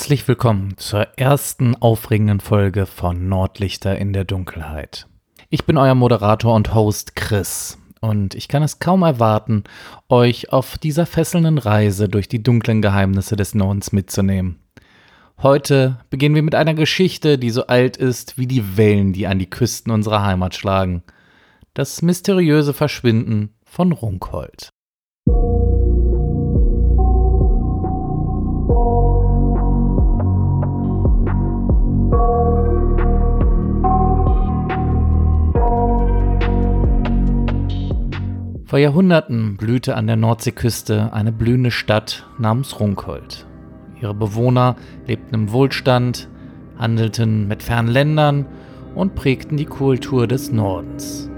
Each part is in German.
Herzlich willkommen zur ersten aufregenden Folge von Nordlichter in der Dunkelheit. Ich bin euer Moderator und Host Chris und ich kann es kaum erwarten, euch auf dieser fesselnden Reise durch die dunklen Geheimnisse des Nordens mitzunehmen. Heute beginnen wir mit einer Geschichte, die so alt ist wie die Wellen, die an die Küsten unserer Heimat schlagen. Das mysteriöse Verschwinden von Runkhold. Vor Jahrhunderten blühte an der Nordseeküste eine blühende Stadt namens Runkhold. Ihre Bewohner lebten im Wohlstand, handelten mit fernen Ländern und prägten die Kultur des Nordens.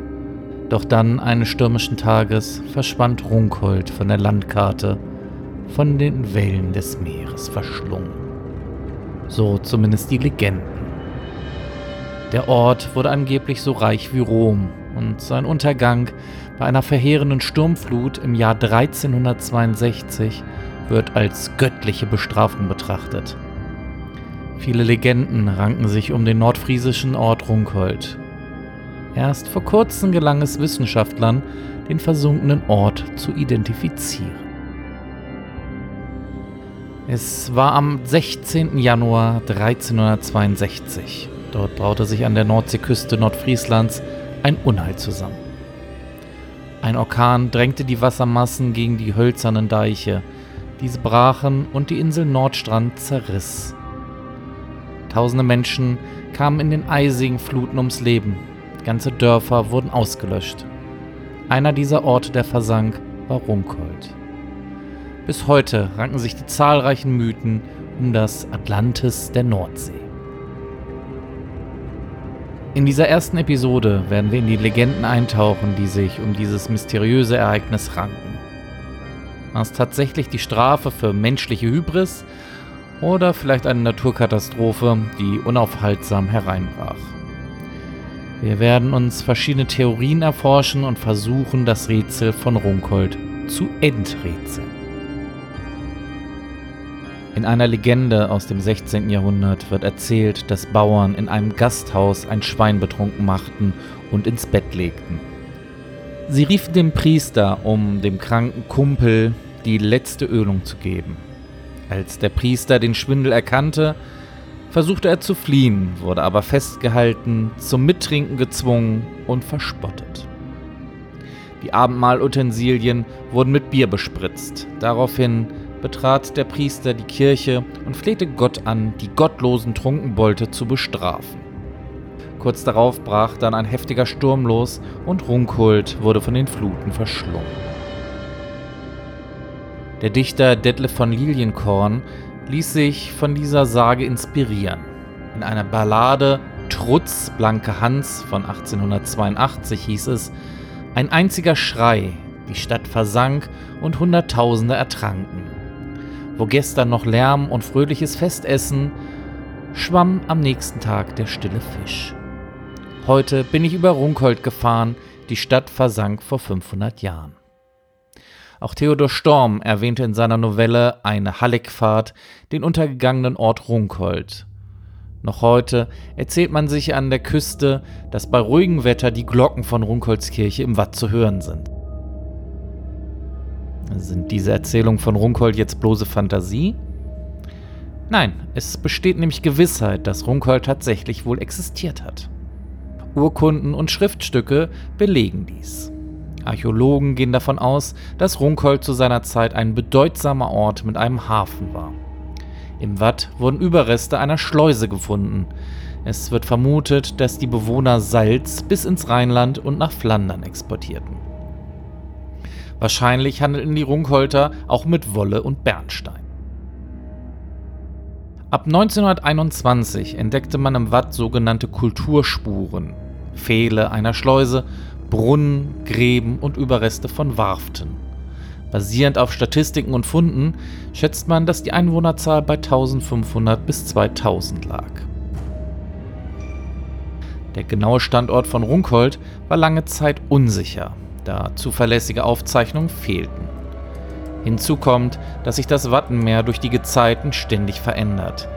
Doch dann eines stürmischen Tages verschwand Runkhold von der Landkarte, von den Wellen des Meeres verschlungen. So zumindest die Legenden. Der Ort wurde angeblich so reich wie Rom und sein Untergang bei einer verheerenden Sturmflut im Jahr 1362 wird als göttliche Bestrafung betrachtet. Viele Legenden ranken sich um den nordfriesischen Ort Runkhold. Erst vor kurzem gelang es Wissenschaftlern, den versunkenen Ort zu identifizieren. Es war am 16. Januar 1362. Dort braute sich an der Nordseeküste Nordfrieslands ein Unheil zusammen. Ein Orkan drängte die Wassermassen gegen die hölzernen Deiche. Diese brachen und die Insel Nordstrand zerriss. Tausende Menschen kamen in den eisigen Fluten ums Leben. Ganze Dörfer wurden ausgelöscht. Einer dieser Orte, der versank, war Runkold. Bis heute ranken sich die zahlreichen Mythen um das Atlantis der Nordsee. In dieser ersten Episode werden wir in die Legenden eintauchen, die sich um dieses mysteriöse Ereignis ranken. War es tatsächlich die Strafe für menschliche Hybris oder vielleicht eine Naturkatastrophe, die unaufhaltsam hereinbrach? Wir werden uns verschiedene Theorien erforschen und versuchen, das Rätsel von Runkold zu enträtseln. In einer Legende aus dem 16. Jahrhundert wird erzählt, dass Bauern in einem Gasthaus ein Schwein betrunken machten und ins Bett legten. Sie riefen den Priester, um dem kranken Kumpel die letzte Ölung zu geben. Als der Priester den Schwindel erkannte, versuchte er zu fliehen, wurde aber festgehalten, zum Mittrinken gezwungen und verspottet. Die Abendmahlutensilien wurden mit Bier bespritzt. Daraufhin betrat der Priester die Kirche und flehte Gott an, die gottlosen Trunkenbolte zu bestrafen. Kurz darauf brach dann ein heftiger Sturm los und Runkhold wurde von den Fluten verschlungen. Der Dichter Detlef von Lilienkorn ließ sich von dieser Sage inspirieren. In einer Ballade Trutz, Blanke Hans von 1882 hieß es, ein einziger Schrei, die Stadt versank und Hunderttausende ertranken wo gestern noch Lärm und fröhliches Festessen, schwamm am nächsten Tag der stille Fisch. Heute bin ich über Runkhold gefahren, die Stadt versank vor 500 Jahren. Auch Theodor Storm erwähnte in seiner Novelle Eine Halleckfahrt den untergegangenen Ort Runkhold. Noch heute erzählt man sich an der Küste, dass bei ruhigem Wetter die Glocken von Runkholdskirche im Watt zu hören sind. Sind diese Erzählungen von Runkhold jetzt bloße Fantasie? Nein, es besteht nämlich Gewissheit, dass Runkhold tatsächlich wohl existiert hat. Urkunden und Schriftstücke belegen dies. Archäologen gehen davon aus, dass Runkhold zu seiner Zeit ein bedeutsamer Ort mit einem Hafen war. Im Watt wurden Überreste einer Schleuse gefunden. Es wird vermutet, dass die Bewohner Salz bis ins Rheinland und nach Flandern exportierten. Wahrscheinlich handelten die Runkholter auch mit Wolle und Bernstein. Ab 1921 entdeckte man im Watt sogenannte Kulturspuren, Pfähle einer Schleuse, Brunnen, Gräben und Überreste von Warften. Basierend auf Statistiken und Funden schätzt man, dass die Einwohnerzahl bei 1500 bis 2000 lag. Der genaue Standort von Runkhold war lange Zeit unsicher da zuverlässige Aufzeichnungen fehlten. Hinzu kommt, dass sich das Wattenmeer durch die Gezeiten ständig verändert.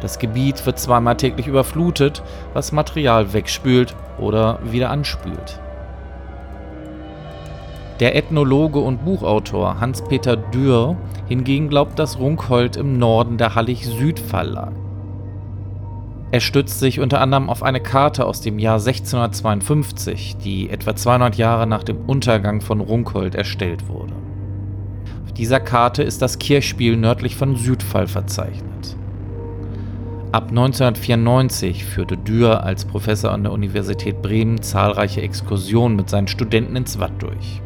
Das Gebiet wird zweimal täglich überflutet, was Material wegspült oder wieder anspült. Der Ethnologe und Buchautor Hans-Peter Dürr hingegen glaubt, dass Runkhold im Norden der Hallig-Südfall lag. Er stützt sich unter anderem auf eine Karte aus dem Jahr 1652, die etwa 200 Jahre nach dem Untergang von Runkhold erstellt wurde. Auf dieser Karte ist das Kirchspiel nördlich von Südfall verzeichnet. Ab 1994 führte Dürr als Professor an der Universität Bremen zahlreiche Exkursionen mit seinen Studenten ins Watt durch.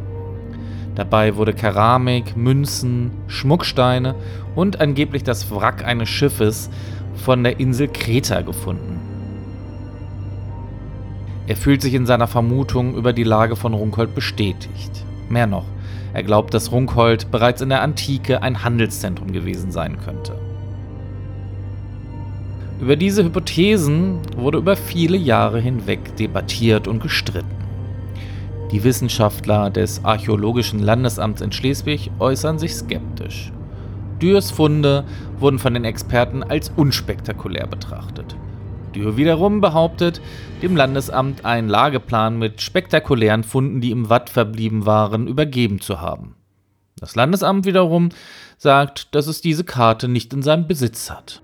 Dabei wurde Keramik, Münzen, Schmucksteine und angeblich das Wrack eines Schiffes von der Insel Kreta gefunden. Er fühlt sich in seiner Vermutung über die Lage von Runkhold bestätigt. Mehr noch, er glaubt, dass Runkhold bereits in der Antike ein Handelszentrum gewesen sein könnte. Über diese Hypothesen wurde über viele Jahre hinweg debattiert und gestritten. Die Wissenschaftler des Archäologischen Landesamts in Schleswig äußern sich skeptisch. Dürs Funde wurden von den Experten als unspektakulär betrachtet. Dürr wiederum behauptet, dem Landesamt einen Lageplan mit spektakulären Funden, die im Watt verblieben waren, übergeben zu haben. Das Landesamt wiederum sagt, dass es diese Karte nicht in seinem Besitz hat.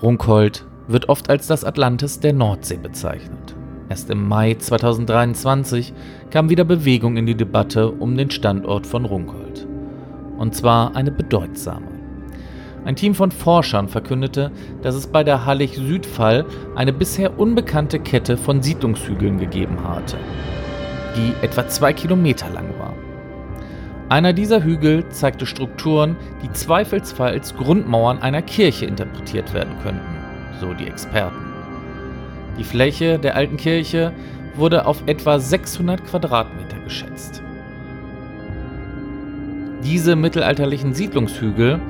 Runkhold wird oft als das Atlantis der Nordsee bezeichnet. Erst im Mai 2023 kam wieder Bewegung in die Debatte um den Standort von Runkhold. Und zwar eine bedeutsame. Ein Team von Forschern verkündete, dass es bei der Hallig-Südfall eine bisher unbekannte Kette von Siedlungshügeln gegeben hatte, die etwa zwei Kilometer lang war. Einer dieser Hügel zeigte Strukturen, die zweifelsfrei als Grundmauern einer Kirche interpretiert werden könnten, so die Experten. Die Fläche der alten Kirche wurde auf etwa 600 Quadratmeter geschätzt. Diese mittelalterlichen Siedlungshügel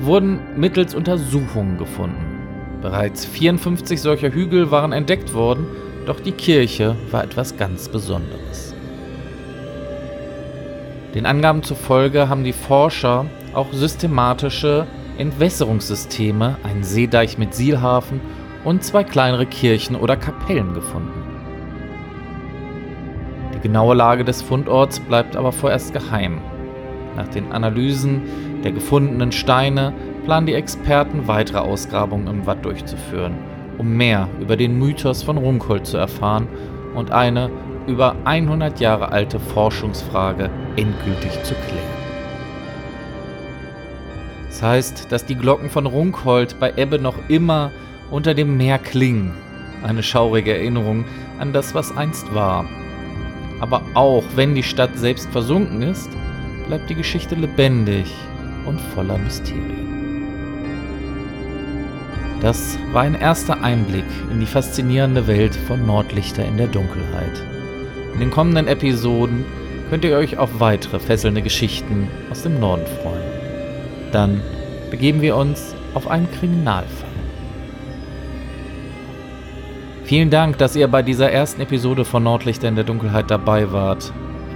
wurden mittels Untersuchungen gefunden. Bereits 54 solcher Hügel waren entdeckt worden, doch die Kirche war etwas ganz Besonderes. Den Angaben zufolge haben die Forscher auch systematische Entwässerungssysteme, einen Seedeich mit Sielhafen und zwei kleinere Kirchen oder Kapellen gefunden. Die genaue Lage des Fundorts bleibt aber vorerst geheim. Nach den Analysen der gefundenen Steine planen die Experten weitere Ausgrabungen im Watt durchzuführen, um mehr über den Mythos von Runkhold zu erfahren und eine über 100 Jahre alte Forschungsfrage endgültig zu klären. Das heißt, dass die Glocken von Runkhold bei Ebbe noch immer unter dem Meer klingen. Eine schaurige Erinnerung an das, was einst war. Aber auch wenn die Stadt selbst versunken ist, bleibt die Geschichte lebendig und voller Mysterien. Das war ein erster Einblick in die faszinierende Welt von Nordlichter in der Dunkelheit. In den kommenden Episoden könnt ihr euch auf weitere fesselnde Geschichten aus dem Norden freuen. Dann begeben wir uns auf einen Kriminalfall. Vielen Dank, dass ihr bei dieser ersten Episode von Nordlichter in der Dunkelheit dabei wart.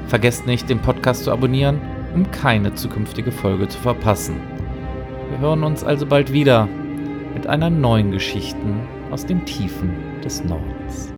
Vergesst nicht, den Podcast zu abonnieren, um keine zukünftige Folge zu verpassen. Wir hören uns also bald wieder mit einer neuen Geschichten aus den Tiefen des Nordens.